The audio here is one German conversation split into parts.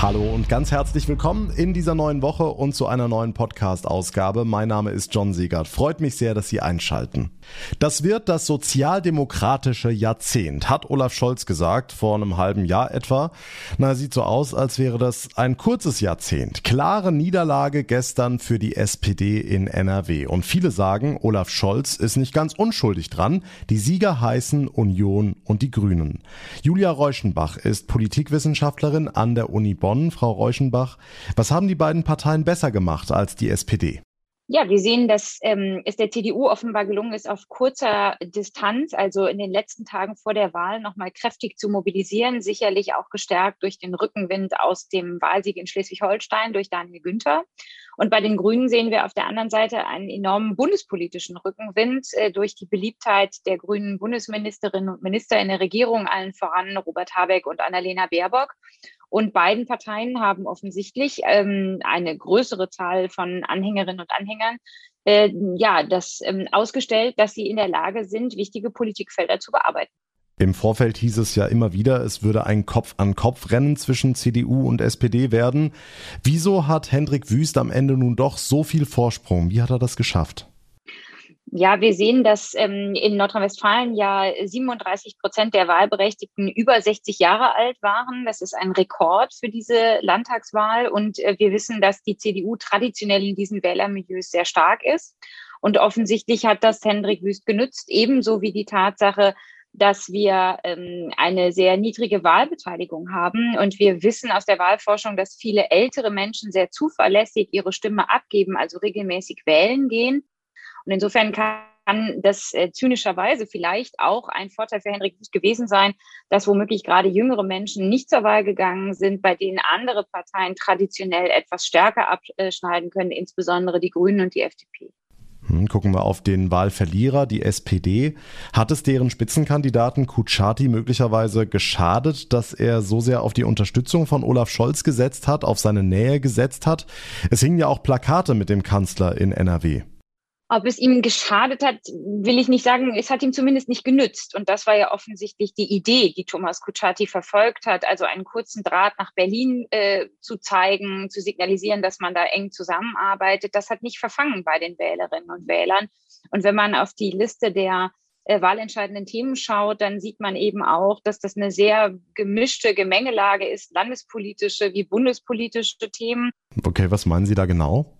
Hallo und ganz herzlich willkommen in dieser neuen Woche und zu einer neuen Podcast-Ausgabe. Mein Name ist John Siegert. Freut mich sehr, dass Sie einschalten. Das wird das sozialdemokratische Jahrzehnt, hat Olaf Scholz gesagt, vor einem halben Jahr etwa. Na, sieht so aus, als wäre das ein kurzes Jahrzehnt. Klare Niederlage gestern für die SPD in NRW. Und viele sagen, Olaf Scholz ist nicht ganz unschuldig dran. Die Sieger heißen Union und die Grünen. Julia Reuschenbach ist Politikwissenschaftlerin an der Uni Bonn Bonn, Frau Reuschenbach. Was haben die beiden Parteien besser gemacht als die SPD? Ja, wir sehen, dass ähm, es der CDU offenbar gelungen ist, auf kurzer Distanz, also in den letzten Tagen vor der Wahl, nochmal kräftig zu mobilisieren, sicherlich auch gestärkt durch den Rückenwind aus dem Wahlsieg in Schleswig-Holstein durch Daniel Günther. Und bei den Grünen sehen wir auf der anderen Seite einen enormen bundespolitischen Rückenwind äh, durch die Beliebtheit der grünen Bundesministerinnen und Minister in der Regierung, allen voran Robert Habeck und Annalena Baerbock. Und beiden Parteien haben offensichtlich ähm, eine größere Zahl von Anhängerinnen und Anhängern äh, ja, das ähm, ausgestellt, dass sie in der Lage sind, wichtige Politikfelder zu bearbeiten. Im Vorfeld hieß es ja immer wieder, es würde ein Kopf-an-Kopf-Rennen zwischen CDU und SPD werden. Wieso hat Hendrik Wüst am Ende nun doch so viel Vorsprung? Wie hat er das geschafft? Ja, wir sehen, dass ähm, in Nordrhein-Westfalen ja 37 Prozent der Wahlberechtigten über 60 Jahre alt waren. Das ist ein Rekord für diese Landtagswahl. Und äh, wir wissen, dass die CDU traditionell in diesen Wählermilieus sehr stark ist. Und offensichtlich hat das Hendrik Wüst genützt, ebenso wie die Tatsache, dass wir ähm, eine sehr niedrige Wahlbeteiligung haben. Und wir wissen aus der Wahlforschung, dass viele ältere Menschen sehr zuverlässig ihre Stimme abgeben, also regelmäßig wählen gehen. Und insofern kann das äh, zynischerweise vielleicht auch ein Vorteil für Henrik gewesen sein, dass womöglich gerade jüngere Menschen nicht zur Wahl gegangen sind, bei denen andere Parteien traditionell etwas stärker abschneiden können, insbesondere die Grünen und die FDP. Hm, gucken wir auf den Wahlverlierer, die SPD. Hat es deren Spitzenkandidaten Kutschaty möglicherweise geschadet, dass er so sehr auf die Unterstützung von Olaf Scholz gesetzt hat, auf seine Nähe gesetzt hat? Es hingen ja auch Plakate mit dem Kanzler in NRW. Ob es ihm geschadet hat, will ich nicht sagen. Es hat ihm zumindest nicht genützt. Und das war ja offensichtlich die Idee, die Thomas Kutschaty verfolgt hat, also einen kurzen Draht nach Berlin äh, zu zeigen, zu signalisieren, dass man da eng zusammenarbeitet. Das hat nicht verfangen bei den Wählerinnen und Wählern. Und wenn man auf die Liste der äh, wahlentscheidenden Themen schaut, dann sieht man eben auch, dass das eine sehr gemischte Gemengelage ist, landespolitische wie bundespolitische Themen. Okay, was meinen Sie da genau?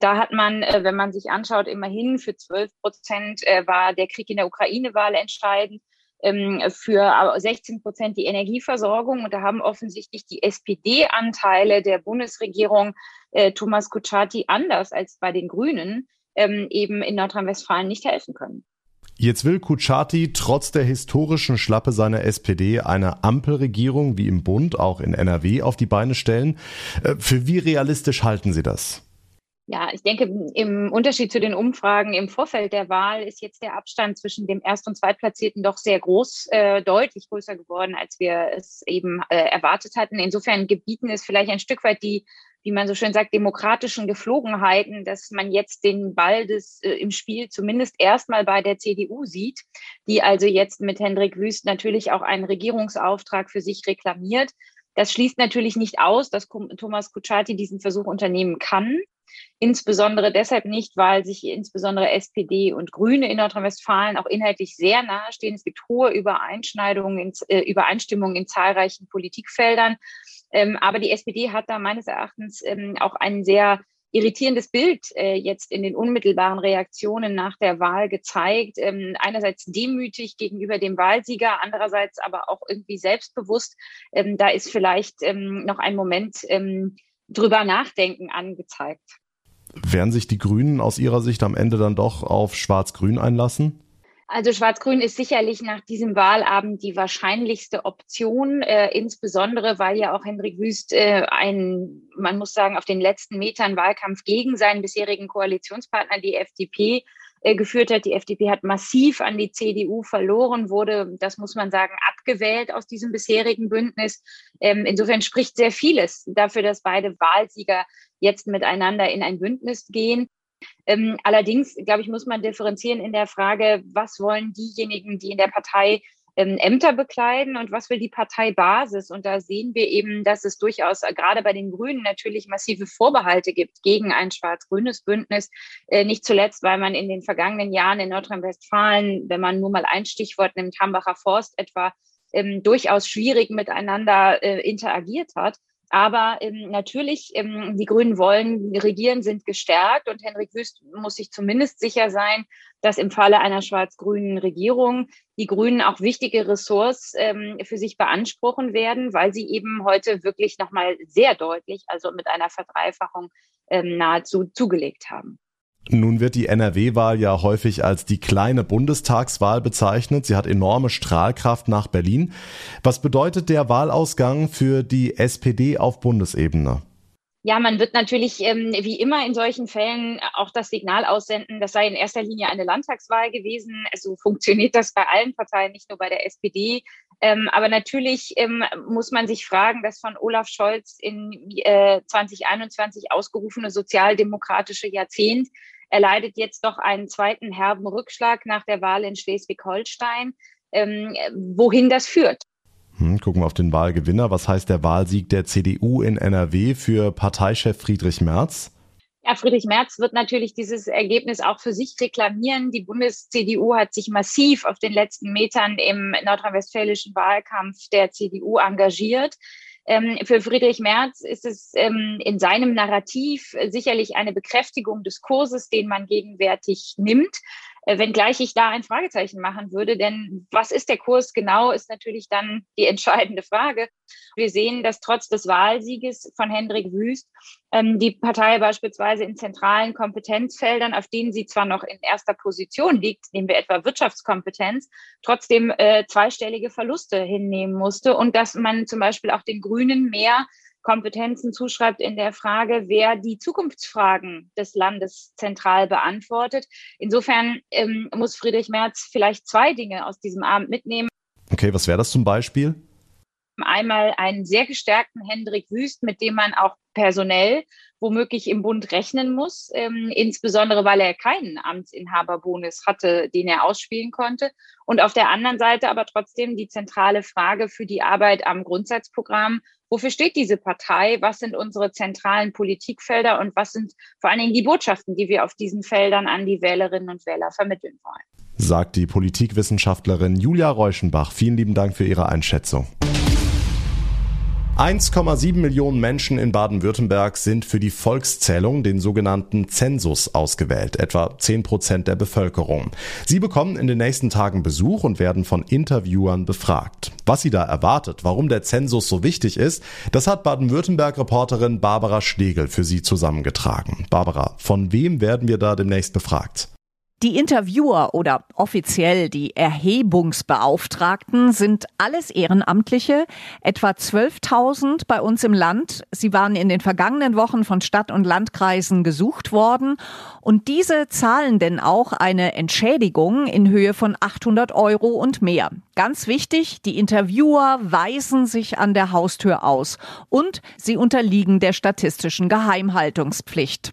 Da hat man, äh, wenn man sich anschaut, immerhin für 12 Prozent äh, war der Krieg in der Ukraine-Wahl entscheidend ähm, für 16 Prozent die Energieversorgung. Und da haben offensichtlich die SPD-Anteile der Bundesregierung äh, Thomas Kutschaty anders als bei den Grünen ähm, eben in Nordrhein-Westfalen nicht helfen können. Jetzt will Kutschaty trotz der historischen Schlappe seiner SPD eine Ampelregierung wie im Bund, auch in NRW, auf die Beine stellen. Für wie realistisch halten Sie das? Ja, ich denke, im Unterschied zu den Umfragen im Vorfeld der Wahl ist jetzt der Abstand zwischen dem Erst- und Zweitplatzierten doch sehr groß, äh, deutlich größer geworden, als wir es eben äh, erwartet hatten. Insofern gebieten es vielleicht ein Stück weit die, wie man so schön sagt, demokratischen Geflogenheiten, dass man jetzt den Ball des, äh, im Spiel zumindest erstmal bei der CDU sieht, die also jetzt mit Hendrik Wüst natürlich auch einen Regierungsauftrag für sich reklamiert. Das schließt natürlich nicht aus, dass Thomas Kutschaty diesen Versuch unternehmen kann. Insbesondere deshalb nicht, weil sich insbesondere SPD und Grüne in Nordrhein-Westfalen auch inhaltlich sehr nahe stehen. Es gibt hohe Übereinschneidungen, in, äh, Übereinstimmungen in zahlreichen Politikfeldern. Ähm, aber die SPD hat da meines Erachtens ähm, auch ein sehr irritierendes Bild äh, jetzt in den unmittelbaren Reaktionen nach der Wahl gezeigt. Ähm, einerseits demütig gegenüber dem Wahlsieger, andererseits aber auch irgendwie selbstbewusst. Ähm, da ist vielleicht ähm, noch ein Moment ähm, drüber nachdenken angezeigt. Werden sich die Grünen aus Ihrer Sicht am Ende dann doch auf Schwarz-Grün einlassen? Also Schwarz-Grün ist sicherlich nach diesem Wahlabend die wahrscheinlichste Option, äh, insbesondere weil ja auch Hendrik Wüst äh, ein, man muss sagen, auf den letzten Metern Wahlkampf gegen seinen bisherigen Koalitionspartner, die FDP, geführt hat. Die FDP hat massiv an die CDU verloren, wurde, das muss man sagen, abgewählt aus diesem bisherigen Bündnis. Ähm, insofern spricht sehr vieles dafür, dass beide Wahlsieger jetzt miteinander in ein Bündnis gehen. Ähm, allerdings, glaube ich, muss man differenzieren in der Frage, was wollen diejenigen, die in der Partei ähm, Ämter bekleiden und was will die Parteibasis? Und da sehen wir eben, dass es durchaus äh, gerade bei den Grünen natürlich massive Vorbehalte gibt gegen ein schwarz-grünes Bündnis. Äh, nicht zuletzt, weil man in den vergangenen Jahren in Nordrhein-Westfalen, wenn man nur mal ein Stichwort nimmt, Hambacher Forst etwa, ähm, durchaus schwierig miteinander äh, interagiert hat. Aber ähm, natürlich, ähm, die Grünen wollen regieren, sind gestärkt und Henrik Wüst muss sich zumindest sicher sein, dass im Falle einer schwarz-grünen Regierung die Grünen auch wichtige Ressorts ähm, für sich beanspruchen werden, weil sie eben heute wirklich nochmal sehr deutlich, also mit einer Verdreifachung ähm, nahezu zugelegt haben. Nun wird die NRW-Wahl ja häufig als die kleine Bundestagswahl bezeichnet. Sie hat enorme Strahlkraft nach Berlin. Was bedeutet der Wahlausgang für die SPD auf Bundesebene? Ja, man wird natürlich ähm, wie immer in solchen Fällen auch das Signal aussenden, das sei in erster Linie eine Landtagswahl gewesen. So funktioniert das bei allen Parteien, nicht nur bei der SPD. Ähm, aber natürlich ähm, muss man sich fragen, das von Olaf Scholz in äh, 2021 ausgerufene sozialdemokratische Jahrzehnt erleidet jetzt doch einen zweiten herben Rückschlag nach der Wahl in Schleswig-Holstein. Ähm, wohin das führt. Hm, gucken wir auf den Wahlgewinner. Was heißt der Wahlsieg der CDU in NRW für Parteichef Friedrich Merz? Ja, Friedrich Merz wird natürlich dieses Ergebnis auch für sich reklamieren. Die Bundes-CDU hat sich massiv auf den letzten Metern im nordrhein-westfälischen Wahlkampf der CDU engagiert. Ähm, für Friedrich Merz ist es ähm, in seinem Narrativ sicherlich eine Bekräftigung des Kurses, den man gegenwärtig nimmt. Äh, wenngleich ich da ein Fragezeichen machen würde, denn was ist der Kurs genau, ist natürlich dann die entscheidende Frage. Wir sehen, dass trotz des Wahlsieges von Hendrik Wüst ähm, die Partei beispielsweise in zentralen Kompetenzfeldern, auf denen sie zwar noch in erster Position liegt, nehmen wir etwa Wirtschaftskompetenz, trotzdem äh, zweistellige Verluste hinnehmen musste und dass man zum Beispiel auch den Grünen mehr Kompetenzen zuschreibt in der Frage, wer die Zukunftsfragen des Landes zentral beantwortet. Insofern ähm, muss Friedrich Merz vielleicht zwei Dinge aus diesem Abend mitnehmen. Okay, was wäre das zum Beispiel? Einmal einen sehr gestärkten Hendrik Wüst, mit dem man auch personell womöglich im Bund rechnen muss, ähm, insbesondere weil er keinen Amtsinhaberbonus hatte, den er ausspielen konnte. Und auf der anderen Seite aber trotzdem die zentrale Frage für die Arbeit am Grundsatzprogramm. Wofür steht diese Partei? Was sind unsere zentralen Politikfelder und was sind vor allen Dingen die Botschaften, die wir auf diesen Feldern an die Wählerinnen und Wähler vermitteln wollen? Sagt die Politikwissenschaftlerin Julia Reuschenbach. Vielen lieben Dank für Ihre Einschätzung. 1,7 Millionen Menschen in Baden-Württemberg sind für die Volkszählung, den sogenannten Zensus, ausgewählt, etwa 10 Prozent der Bevölkerung. Sie bekommen in den nächsten Tagen Besuch und werden von Interviewern befragt. Was sie da erwartet, warum der Zensus so wichtig ist, das hat Baden-Württemberg-Reporterin Barbara Schlegel für Sie zusammengetragen. Barbara, von wem werden wir da demnächst befragt? Die Interviewer oder offiziell die Erhebungsbeauftragten sind alles Ehrenamtliche, etwa 12.000 bei uns im Land. Sie waren in den vergangenen Wochen von Stadt- und Landkreisen gesucht worden und diese zahlen denn auch eine Entschädigung in Höhe von 800 Euro und mehr. Ganz wichtig, die Interviewer weisen sich an der Haustür aus und sie unterliegen der statistischen Geheimhaltungspflicht.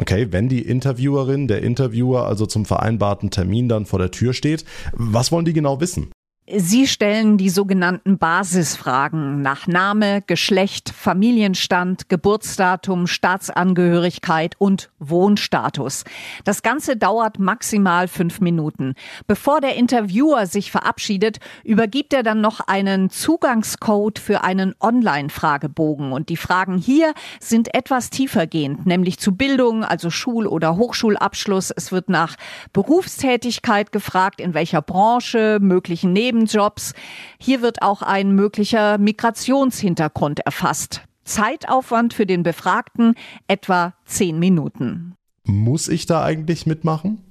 Okay, wenn die Interviewerin, der Interviewer also zum vereinbarten Termin dann vor der Tür steht, was wollen die genau wissen? Sie stellen die sogenannten Basisfragen nach Name, Geschlecht, Familienstand, Geburtsdatum, Staatsangehörigkeit und Wohnstatus. Das Ganze dauert maximal fünf Minuten. Bevor der Interviewer sich verabschiedet, übergibt er dann noch einen Zugangscode für einen Online-Fragebogen. Und die Fragen hier sind etwas tiefergehend, nämlich zu Bildung, also Schul- oder Hochschulabschluss. Es wird nach Berufstätigkeit gefragt, in welcher Branche, möglichen Neben Nebenjobs. Hier wird auch ein möglicher Migrationshintergrund erfasst. Zeitaufwand für den Befragten etwa zehn Minuten. Muss ich da eigentlich mitmachen?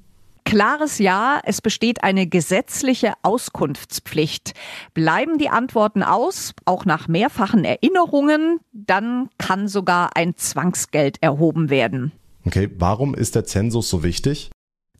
Klares Ja, es besteht eine gesetzliche Auskunftspflicht. Bleiben die Antworten aus, auch nach mehrfachen Erinnerungen, dann kann sogar ein Zwangsgeld erhoben werden. Okay, warum ist der Zensus so wichtig?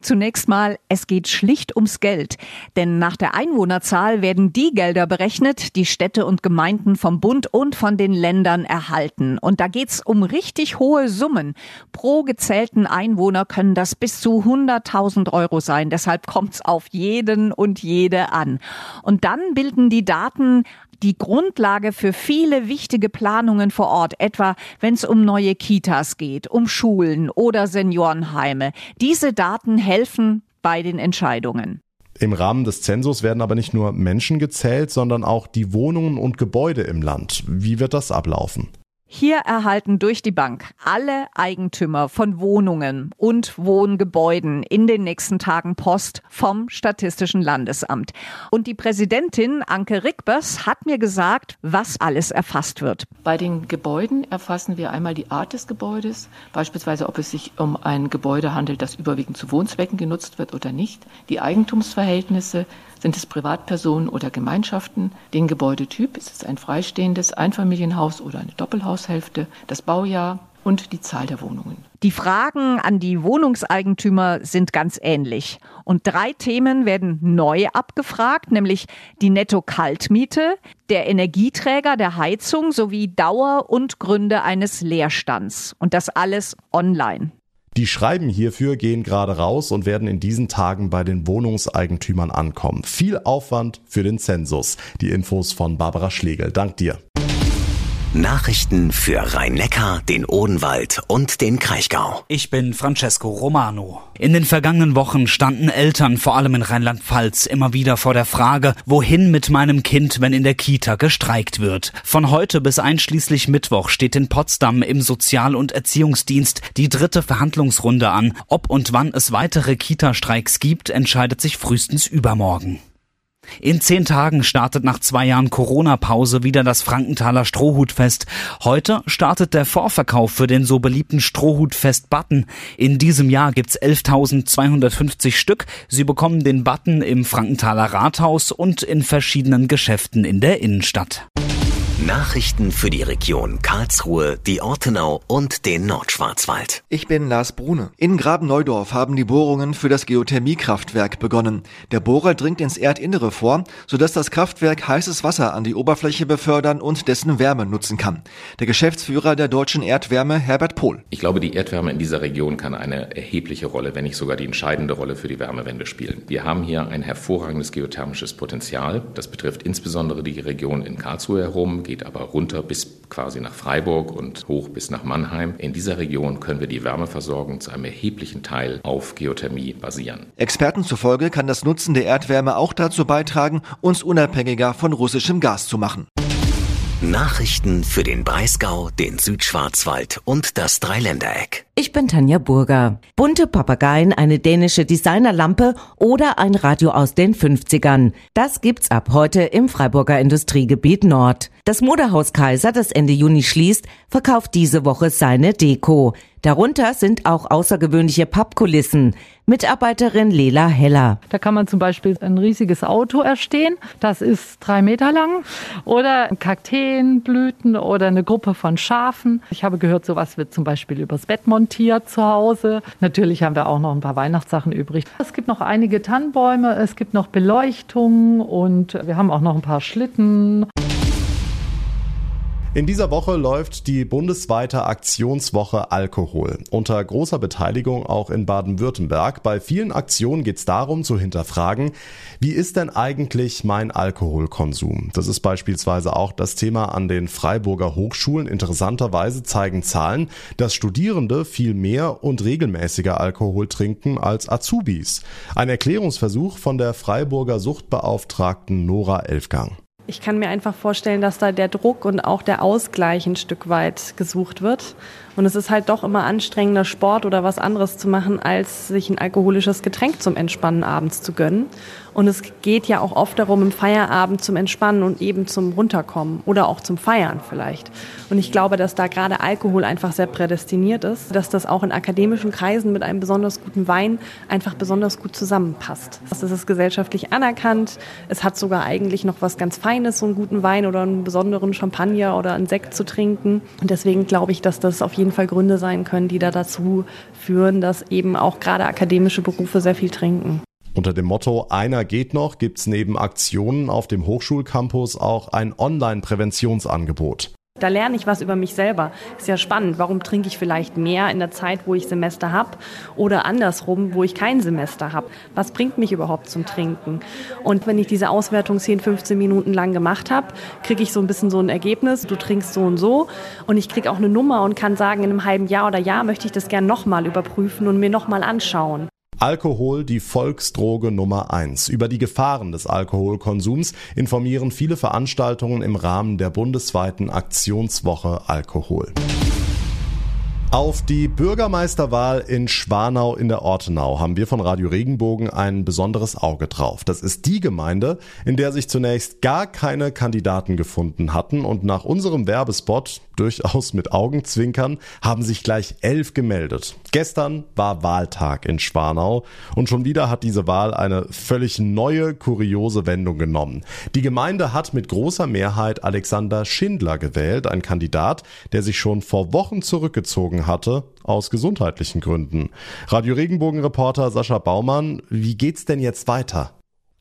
Zunächst mal, es geht schlicht ums Geld. Denn nach der Einwohnerzahl werden die Gelder berechnet, die Städte und Gemeinden vom Bund und von den Ländern erhalten. Und da geht's um richtig hohe Summen. Pro gezählten Einwohner können das bis zu 100.000 Euro sein. Deshalb kommt's auf jeden und jede an. Und dann bilden die Daten die Grundlage für viele wichtige Planungen vor Ort, etwa wenn es um neue Kitas geht, um Schulen oder Seniorenheime. Diese Daten helfen bei den Entscheidungen. Im Rahmen des Zensus werden aber nicht nur Menschen gezählt, sondern auch die Wohnungen und Gebäude im Land. Wie wird das ablaufen? Hier erhalten durch die Bank alle Eigentümer von Wohnungen und Wohngebäuden in den nächsten Tagen Post vom Statistischen Landesamt. Und die Präsidentin Anke Rickbers hat mir gesagt, was alles erfasst wird. Bei den Gebäuden erfassen wir einmal die Art des Gebäudes, beispielsweise ob es sich um ein Gebäude handelt, das überwiegend zu Wohnzwecken genutzt wird oder nicht, die Eigentumsverhältnisse, sind es Privatpersonen oder Gemeinschaften? Den Gebäudetyp, ist es ein freistehendes Einfamilienhaus oder eine Doppelhaushälfte? Das Baujahr und die Zahl der Wohnungen. Die Fragen an die Wohnungseigentümer sind ganz ähnlich. Und drei Themen werden neu abgefragt, nämlich die Netto-Kaltmiete, der Energieträger der Heizung sowie Dauer und Gründe eines Leerstands. Und das alles online. Die Schreiben hierfür gehen gerade raus und werden in diesen Tagen bei den Wohnungseigentümern ankommen. Viel Aufwand für den Zensus. Die Infos von Barbara Schlegel. Dank dir. Nachrichten für Rhein-Neckar, den Odenwald und den Kraichgau. Ich bin Francesco Romano. In den vergangenen Wochen standen Eltern, vor allem in Rheinland-Pfalz, immer wieder vor der Frage, wohin mit meinem Kind, wenn in der Kita gestreikt wird. Von heute bis einschließlich Mittwoch steht in Potsdam im Sozial- und Erziehungsdienst die dritte Verhandlungsrunde an. Ob und wann es weitere Kita-Streiks gibt, entscheidet sich frühestens übermorgen. In zehn Tagen startet nach zwei Jahren Corona-Pause wieder das Frankenthaler Strohhutfest. Heute startet der Vorverkauf für den so beliebten Strohhutfest-Button. In diesem Jahr gibt's 11.250 Stück. Sie bekommen den Button im Frankenthaler Rathaus und in verschiedenen Geschäften in der Innenstadt. Nachrichten für die Region Karlsruhe, die Ortenau und den Nordschwarzwald. Ich bin Lars Brune. In Graben-Neudorf haben die Bohrungen für das Geothermiekraftwerk begonnen. Der Bohrer dringt ins Erdinnere vor, sodass das Kraftwerk heißes Wasser an die Oberfläche befördern und dessen Wärme nutzen kann. Der Geschäftsführer der deutschen Erdwärme, Herbert Pohl. Ich glaube, die Erdwärme in dieser Region kann eine erhebliche Rolle, wenn nicht sogar die entscheidende Rolle für die Wärmewende spielen. Wir haben hier ein hervorragendes geothermisches Potenzial. Das betrifft insbesondere die Region in Karlsruhe herum, geht aber runter bis quasi nach Freiburg und hoch bis nach Mannheim. In dieser Region können wir die Wärmeversorgung zu einem erheblichen Teil auf Geothermie basieren. Experten zufolge kann das Nutzen der Erdwärme auch dazu beitragen, uns unabhängiger von russischem Gas zu machen. Nachrichten für den Breisgau, den Südschwarzwald und das Dreiländereck. Ich bin Tanja Burger. Bunte Papageien, eine dänische Designerlampe oder ein Radio aus den 50ern. Das gibt's ab heute im Freiburger Industriegebiet Nord. Das Modehaus Kaiser, das Ende Juni schließt, verkauft diese Woche seine Deko. Darunter sind auch außergewöhnliche Pappkulissen. Mitarbeiterin Lela Heller. Da kann man zum Beispiel ein riesiges Auto erstehen. Das ist drei Meter lang. Oder Kakteenblüten oder eine Gruppe von Schafen. Ich habe gehört, sowas wird zum Beispiel übers Bett montiert zu Hause. Natürlich haben wir auch noch ein paar Weihnachtssachen übrig. Es gibt noch einige Tannenbäume, es gibt noch Beleuchtung und wir haben auch noch ein paar Schlitten. In dieser Woche läuft die bundesweite Aktionswoche Alkohol. Unter großer Beteiligung auch in Baden-Württemberg. Bei vielen Aktionen geht es darum zu hinterfragen, wie ist denn eigentlich mein Alkoholkonsum? Das ist beispielsweise auch das Thema an den Freiburger Hochschulen. Interessanterweise zeigen Zahlen, dass Studierende viel mehr und regelmäßiger Alkohol trinken als Azubis. Ein Erklärungsversuch von der Freiburger Suchtbeauftragten Nora Elfgang. Ich kann mir einfach vorstellen, dass da der Druck und auch der Ausgleich ein Stück weit gesucht wird. Und es ist halt doch immer anstrengender, Sport oder was anderes zu machen, als sich ein alkoholisches Getränk zum Entspannen abends zu gönnen. Und es geht ja auch oft darum, im Feierabend zum Entspannen und eben zum Runterkommen oder auch zum Feiern vielleicht. Und ich glaube, dass da gerade Alkohol einfach sehr prädestiniert ist, dass das auch in akademischen Kreisen mit einem besonders guten Wein einfach besonders gut zusammenpasst. Das ist gesellschaftlich anerkannt. Es hat sogar eigentlich noch was ganz Feines, so einen guten Wein oder einen besonderen Champagner oder einen Sekt zu trinken. Und deswegen glaube ich, dass das auf jeden Fall Gründe sein können, die da dazu führen, dass eben auch gerade akademische Berufe sehr viel trinken. Unter dem Motto Einer geht noch gibt's neben Aktionen auf dem Hochschulcampus auch ein Online-Präventionsangebot. Da lerne ich was über mich selber. Ist ja spannend. Warum trinke ich vielleicht mehr in der Zeit, wo ich Semester habe oder andersrum, wo ich kein Semester habe? Was bringt mich überhaupt zum Trinken? Und wenn ich diese Auswertung 10, 15 Minuten lang gemacht habe, kriege ich so ein bisschen so ein Ergebnis. Du trinkst so und so. Und ich kriege auch eine Nummer und kann sagen, in einem halben Jahr oder Jahr möchte ich das gerne nochmal überprüfen und mir nochmal anschauen. Alkohol die Volksdroge Nummer eins. Über die Gefahren des Alkoholkonsums informieren viele Veranstaltungen im Rahmen der bundesweiten Aktionswoche Alkohol. Auf die Bürgermeisterwahl in Schwanau in der Ortenau haben wir von Radio Regenbogen ein besonderes Auge drauf. Das ist die Gemeinde, in der sich zunächst gar keine Kandidaten gefunden hatten und nach unserem Werbespot durchaus mit Augenzwinkern, haben sich gleich elf gemeldet. Gestern war Wahltag in Schwanau und schon wieder hat diese Wahl eine völlig neue, kuriose Wendung genommen. Die Gemeinde hat mit großer Mehrheit Alexander Schindler gewählt, ein Kandidat, der sich schon vor Wochen zurückgezogen hatte, aus gesundheitlichen Gründen. Radio Regenbogen-Reporter Sascha Baumann, wie geht's denn jetzt weiter?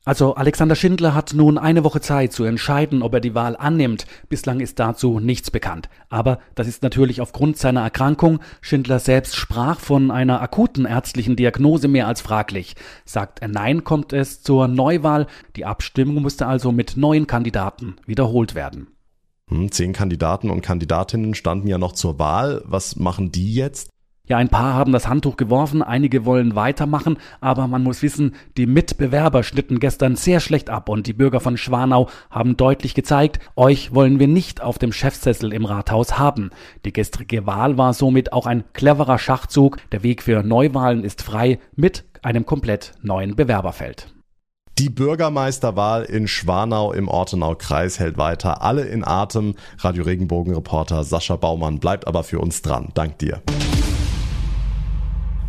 Also Alexander Schindler hat nun eine Woche Zeit zu entscheiden, ob er die Wahl annimmt. Bislang ist dazu nichts bekannt. Aber das ist natürlich aufgrund seiner Erkrankung. Schindler selbst sprach von einer akuten ärztlichen Diagnose mehr als fraglich. Sagt er Nein, kommt es zur Neuwahl. Die Abstimmung musste also mit neuen Kandidaten wiederholt werden. Hm, zehn Kandidaten und Kandidatinnen standen ja noch zur Wahl. Was machen die jetzt? Ja, ein paar haben das Handtuch geworfen, einige wollen weitermachen, aber man muss wissen, die Mitbewerber schnitten gestern sehr schlecht ab und die Bürger von Schwanau haben deutlich gezeigt, euch wollen wir nicht auf dem Chefsessel im Rathaus haben. Die gestrige Wahl war somit auch ein cleverer Schachzug. Der Weg für Neuwahlen ist frei mit einem komplett neuen Bewerberfeld. Die Bürgermeisterwahl in Schwanau im Ortenau-Kreis hält weiter. Alle in Atem. Radio Regenbogen-Reporter Sascha Baumann bleibt aber für uns dran. Dank dir.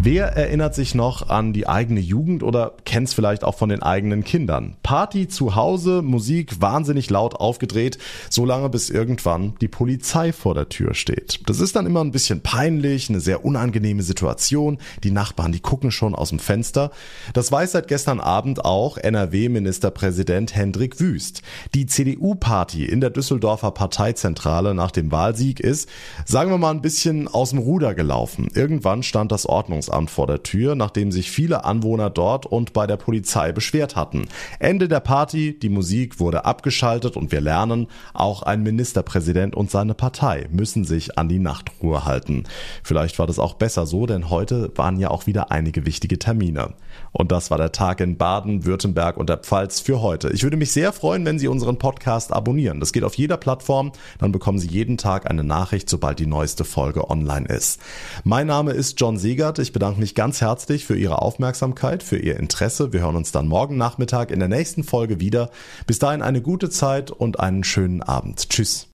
Wer erinnert sich noch an die eigene Jugend oder kennt es vielleicht auch von den eigenen Kindern? Party zu Hause, Musik wahnsinnig laut aufgedreht, solange bis irgendwann die Polizei vor der Tür steht. Das ist dann immer ein bisschen peinlich, eine sehr unangenehme Situation. Die Nachbarn, die gucken schon aus dem Fenster. Das weiß seit gestern Abend auch NRW-Ministerpräsident Hendrik Wüst. Die CDU-Party in der Düsseldorfer Parteizentrale nach dem Wahlsieg ist, sagen wir mal, ein bisschen aus dem Ruder gelaufen. Irgendwann stand das Ordnungs Ordnungsamt vor der Tür, nachdem sich viele Anwohner dort und bei der Polizei beschwert hatten. Ende der Party, die Musik wurde abgeschaltet und wir lernen, auch ein Ministerpräsident und seine Partei müssen sich an die Nachtruhe halten. Vielleicht war das auch besser so, denn heute waren ja auch wieder einige wichtige Termine. Und das war der Tag in Baden, Württemberg und der Pfalz für heute. Ich würde mich sehr freuen, wenn Sie unseren Podcast abonnieren. Das geht auf jeder Plattform. Dann bekommen Sie jeden Tag eine Nachricht, sobald die neueste Folge online ist. Mein Name ist John Siegert. Ich bedanke mich ganz herzlich für Ihre Aufmerksamkeit, für Ihr Interesse. Wir hören uns dann morgen Nachmittag in der nächsten Folge wieder. Bis dahin eine gute Zeit und einen schönen Abend. Tschüss.